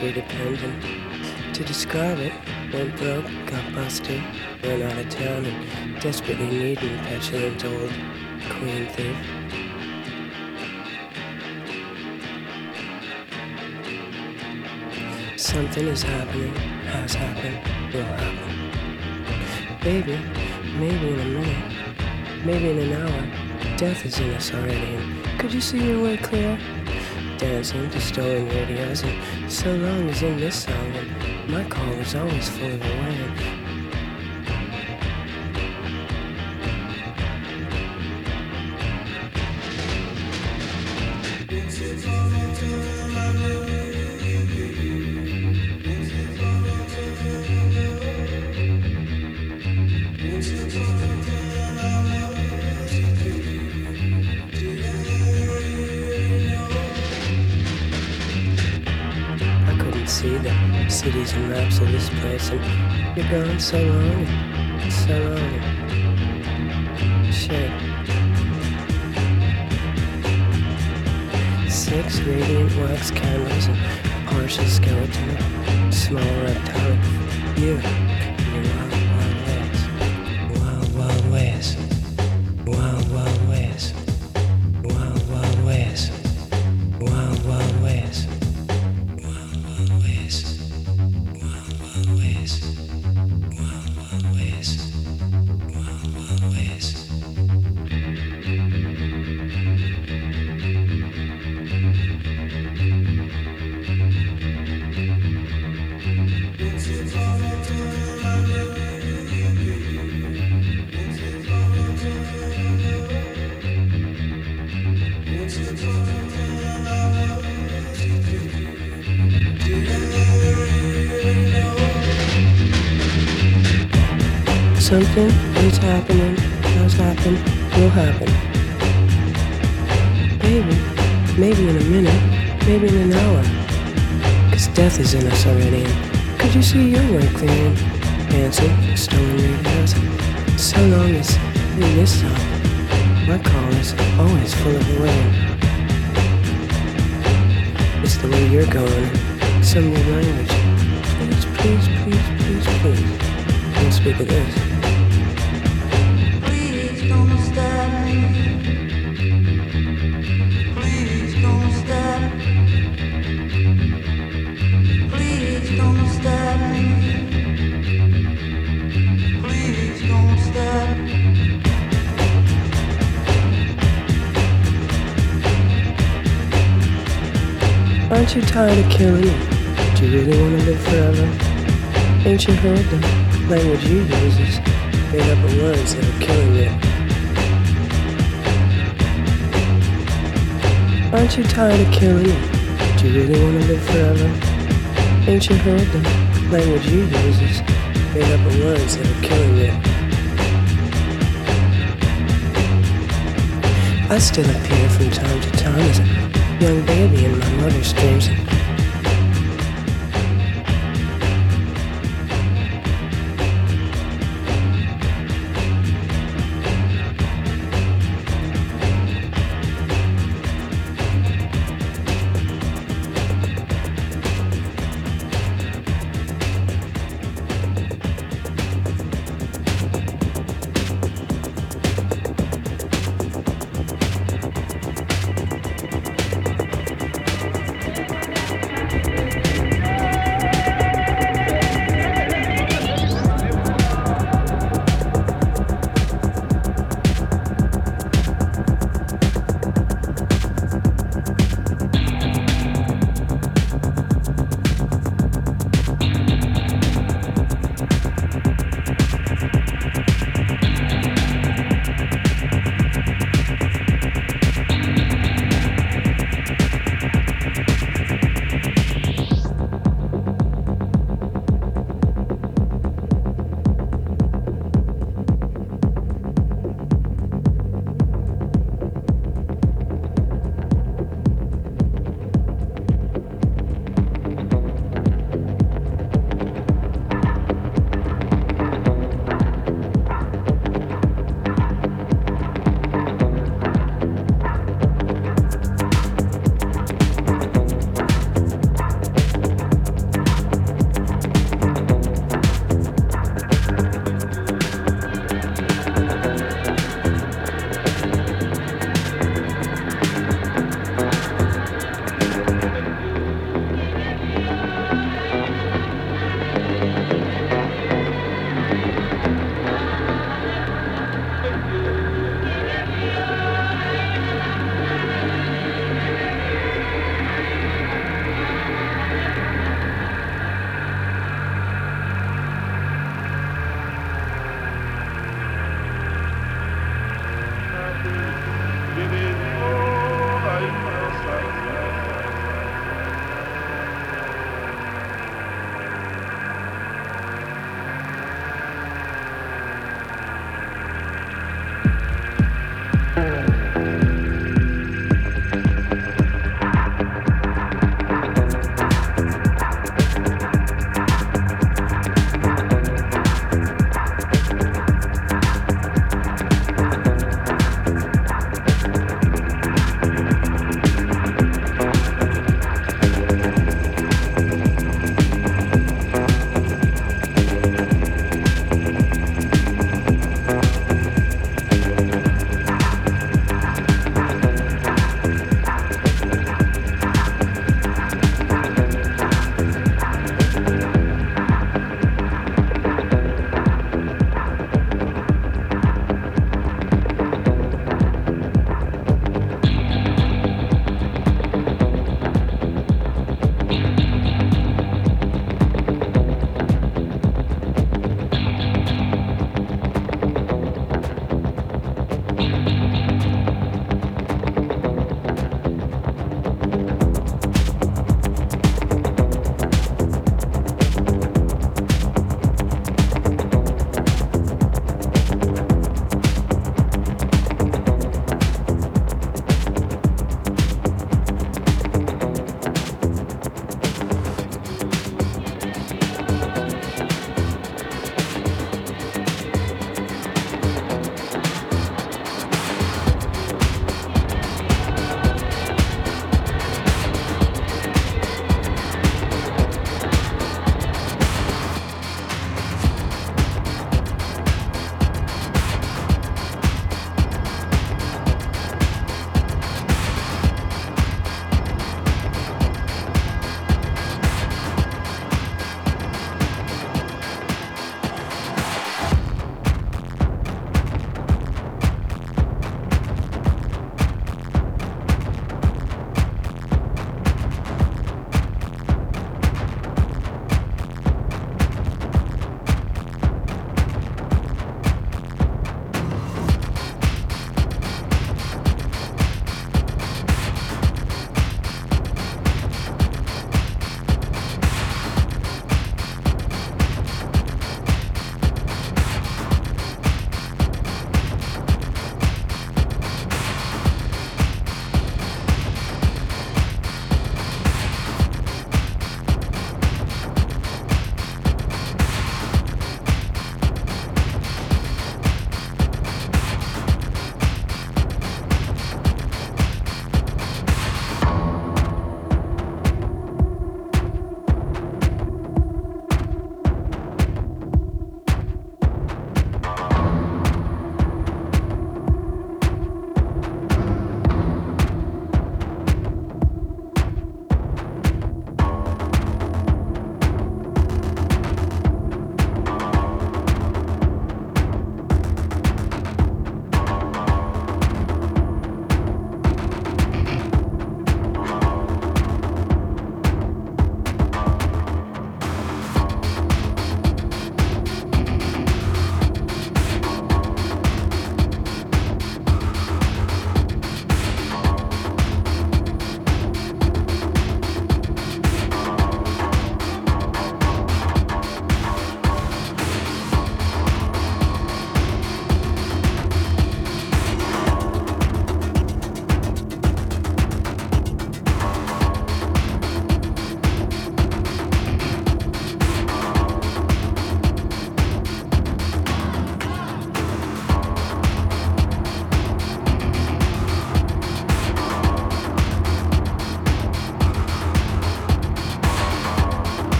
which dependent. to describe it, went broke, got busted, ran out of town, and desperately needing petulant old queen thief. Something is happening, has happened, will happen. Baby, maybe in a minute, maybe in an hour, death is in us already. Could you see your way clear? Dancing stolen radios, and so long as in this song, and my call is always full of away. Six radiant wax candles and partial skeleton, small reptile. You, Something is happening, has happened, will happen. Maybe, maybe in a minute, maybe in an hour. Cause death is in us already. And could you see your way clearing? Dancing, stolen radios. So long as in this song, my call is always full of rain. It's the way you're going, some new language. Please, please, please, please, please. Don't speak of this. Aren't you tired of killing? Do you really want to live forever? Ain't you heard the language you use is made up of words that are killing you? Aren't you tired of killing? Do you really want to live forever? Ain't you heard the language you use is made up of words that are killing you? I still appear from time to time as a young baby in my mother's dreams.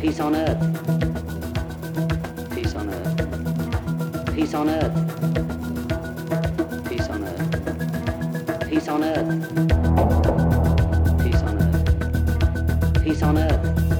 Peace on earth. Peace on earth. Peace on earth. Peace on earth. Peace on earth. Peace on earth. Peace on earth.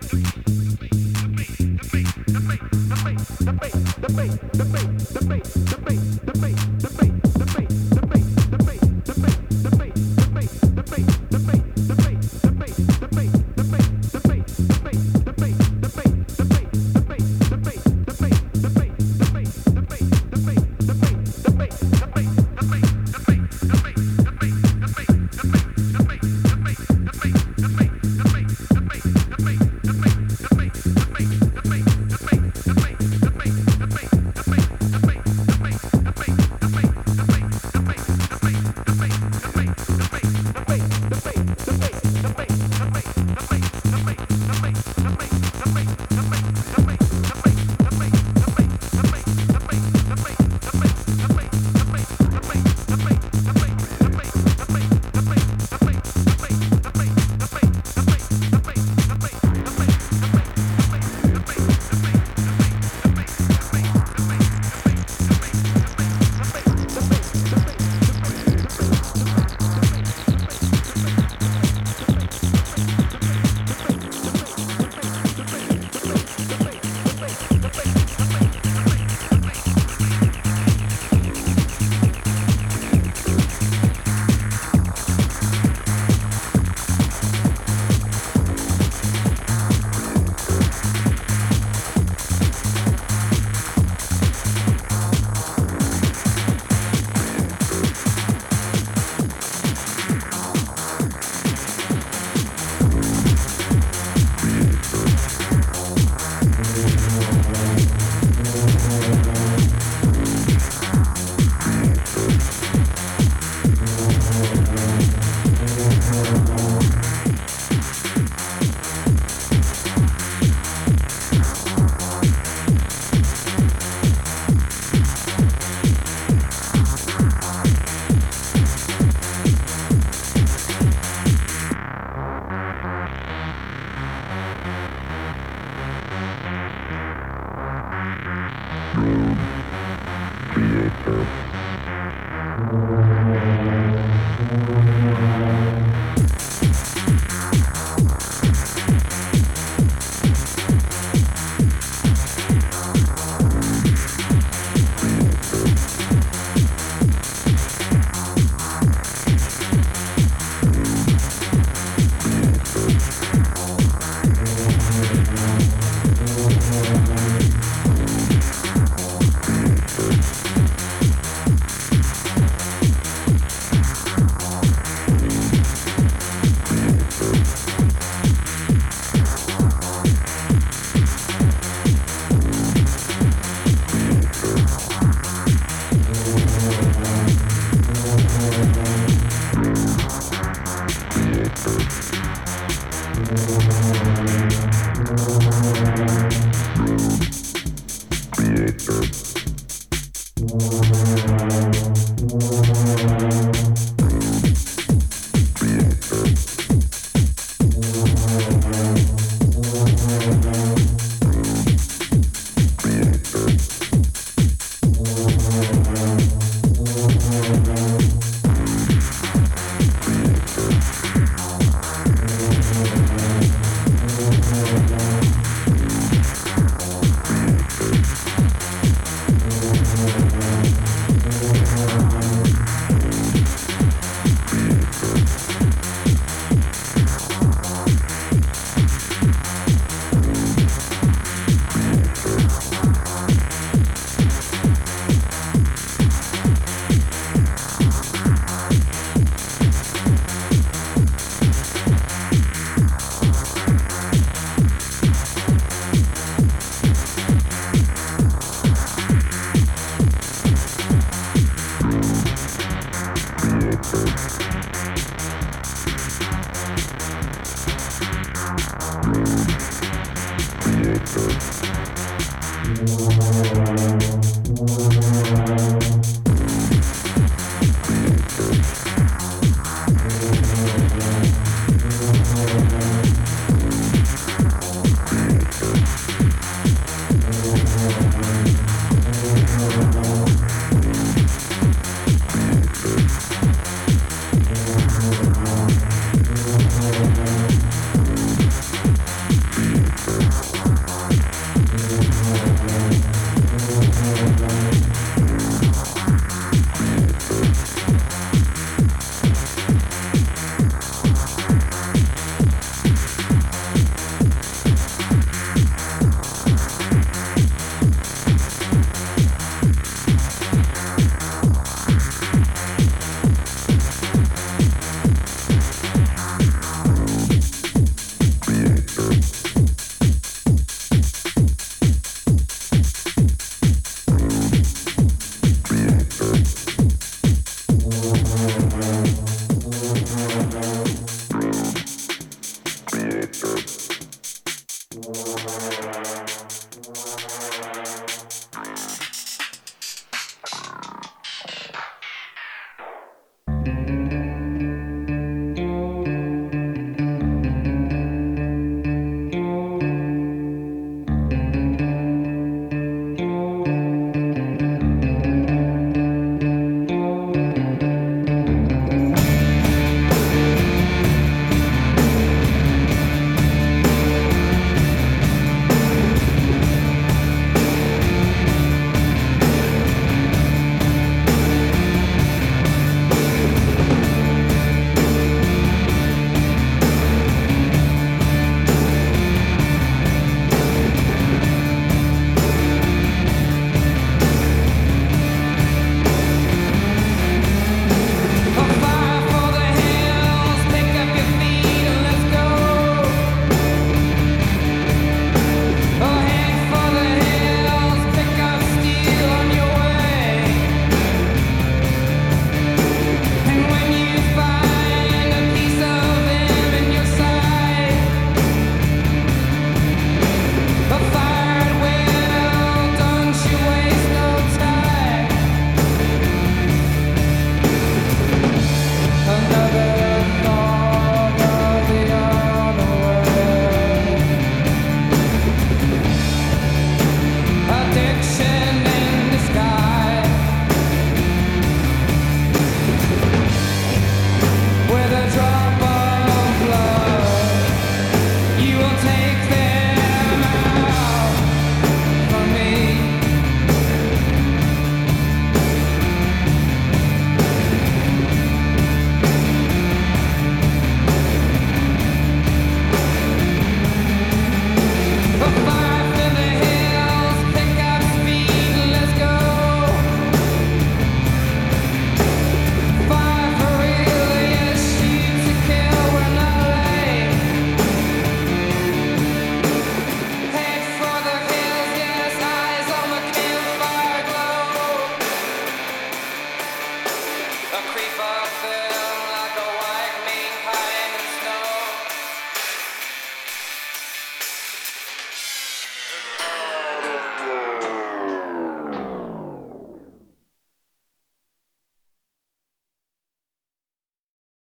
the bass, the bass, the bass, the bass, the bass, the bass,